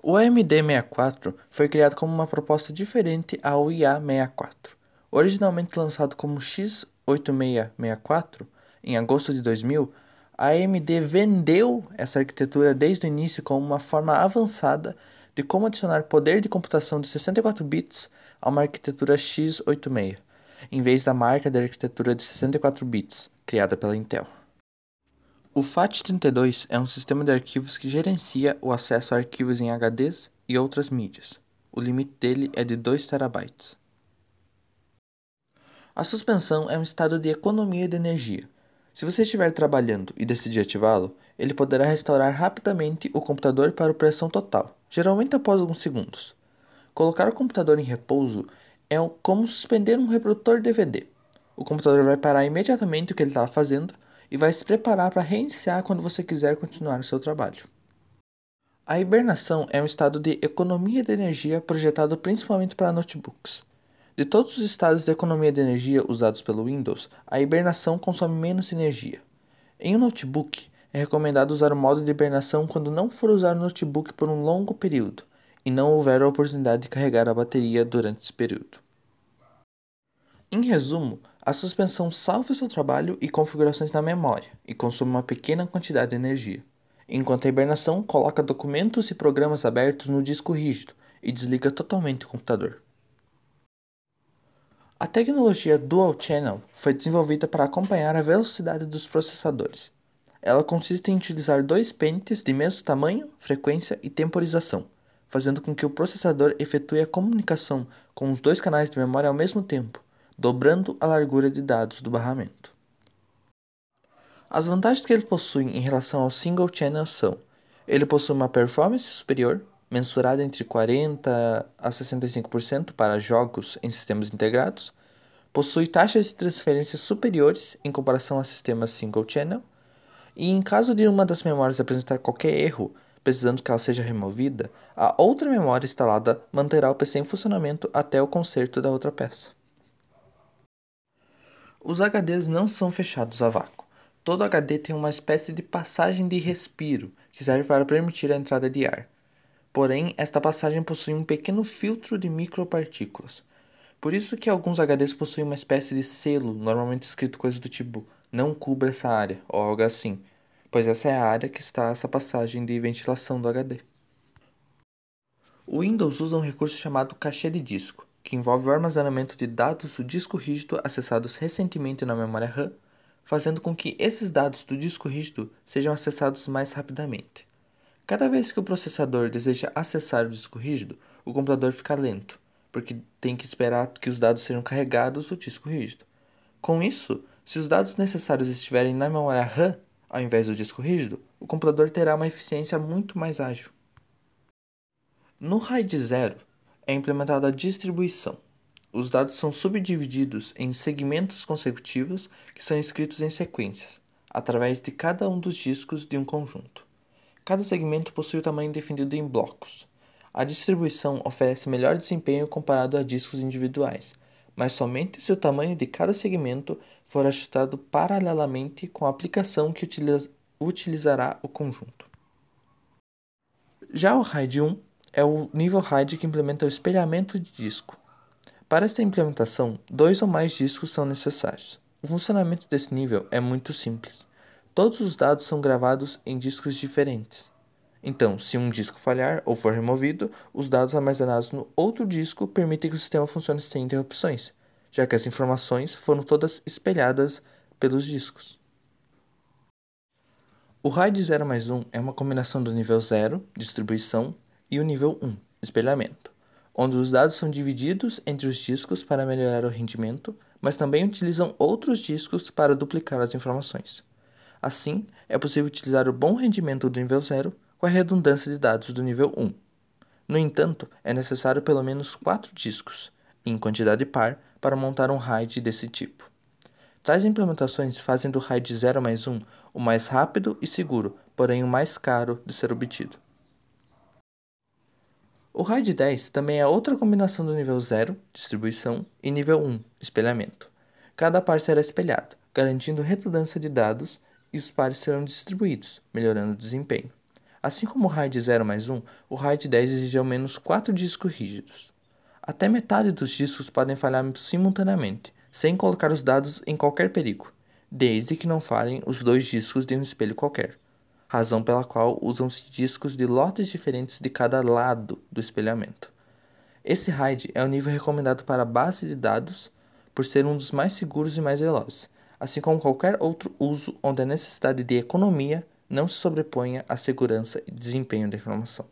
O AMD64 foi criado como uma proposta diferente ao IA64. Originalmente lançado como X8664 em agosto de 2000, a AMD vendeu essa arquitetura desde o início como uma forma avançada de como adicionar poder de computação de 64 bits a uma arquitetura x86, em vez da marca de arquitetura de 64 bits criada pela Intel. O FAT32 é um sistema de arquivos que gerencia o acesso a arquivos em HDs e outras mídias. O limite dele é de 2 TB. A suspensão é um estado de economia de energia. Se você estiver trabalhando e decidir ativá-lo, ele poderá restaurar rapidamente o computador para operação total, geralmente após alguns segundos. Colocar o computador em repouso é como suspender um reprodutor DVD. O computador vai parar imediatamente o que ele estava fazendo e vai se preparar para reiniciar quando você quiser continuar o seu trabalho. A hibernação é um estado de economia de energia projetado principalmente para notebooks. De todos os estados de economia de energia usados pelo Windows, a hibernação consome menos energia. Em um notebook, é recomendado usar o modo de hibernação quando não for usar o notebook por um longo período e não houver a oportunidade de carregar a bateria durante esse período. Em resumo, a suspensão salva seu trabalho e configurações na memória e consome uma pequena quantidade de energia, enquanto a hibernação coloca documentos e programas abertos no disco rígido e desliga totalmente o computador. A tecnologia Dual Channel foi desenvolvida para acompanhar a velocidade dos processadores. Ela consiste em utilizar dois pentes de mesmo tamanho, frequência e temporização, fazendo com que o processador efetue a comunicação com os dois canais de memória ao mesmo tempo dobrando a largura de dados do barramento. As vantagens que ele possui em relação ao single channel são: ele possui uma performance superior, mensurada entre 40 a 65% para jogos em sistemas integrados, possui taxas de transferência superiores em comparação a sistemas single channel, e em caso de uma das memórias apresentar qualquer erro, precisando que ela seja removida, a outra memória instalada manterá o PC em funcionamento até o conserto da outra peça. Os HDs não são fechados a vácuo. Todo HD tem uma espécie de passagem de respiro que serve para permitir a entrada de ar. Porém, esta passagem possui um pequeno filtro de micropartículas. Por isso que alguns HDs possuem uma espécie de selo, normalmente escrito coisa do tipo não cubra essa área ou algo assim, pois essa é a área que está essa passagem de ventilação do HD. O Windows usa um recurso chamado caché de disco que envolve o armazenamento de dados do disco rígido acessados recentemente na memória RAM, fazendo com que esses dados do disco rígido sejam acessados mais rapidamente. Cada vez que o processador deseja acessar o disco rígido, o computador fica lento, porque tem que esperar que os dados sejam carregados do disco rígido. Com isso, se os dados necessários estiverem na memória RAM ao invés do disco rígido, o computador terá uma eficiência muito mais ágil. No RAID 0, é implementada a distribuição. Os dados são subdivididos em segmentos consecutivos que são escritos em sequências, através de cada um dos discos de um conjunto. Cada segmento possui o tamanho definido em blocos. A distribuição oferece melhor desempenho comparado a discos individuais, mas somente se o tamanho de cada segmento for ajustado paralelamente com a aplicação que utilizará o conjunto. Já o RAID 1 é o nível RAID que implementa o espelhamento de disco. Para essa implementação, dois ou mais discos são necessários. O funcionamento desse nível é muito simples. Todos os dados são gravados em discos diferentes. Então, se um disco falhar ou for removido, os dados armazenados no outro disco permitem que o sistema funcione sem interrupções, já que as informações foram todas espelhadas pelos discos. O RAID 0 mais 1 é uma combinação do nível 0, distribuição, e o nível 1, espelhamento, onde os dados são divididos entre os discos para melhorar o rendimento, mas também utilizam outros discos para duplicar as informações. Assim, é possível utilizar o bom rendimento do nível 0 com a redundância de dados do nível 1. No entanto, é necessário pelo menos 4 discos, em quantidade par, para montar um RAID desse tipo. Tais implementações fazem do RAID 0 mais 1 o mais rápido e seguro, porém o mais caro de ser obtido. O RAID 10 também é outra combinação do nível 0, distribuição, e nível 1, espelhamento. Cada par será espelhado, garantindo redundância de dados, e os pares serão distribuídos, melhorando o desempenho. Assim como o RAID 0 mais 1, o RAID 10 exige ao menos 4 discos rígidos. Até metade dos discos podem falhar simultaneamente, sem colocar os dados em qualquer perigo, desde que não falhem os dois discos de um espelho qualquer, razão pela qual usam-se discos de lotes diferentes de cada lado do espelhamento. Esse RAID é o nível recomendado para a base de dados por ser um dos mais seguros e mais velozes, assim como qualquer outro uso onde a necessidade de economia não se sobreponha à segurança e desempenho da informação.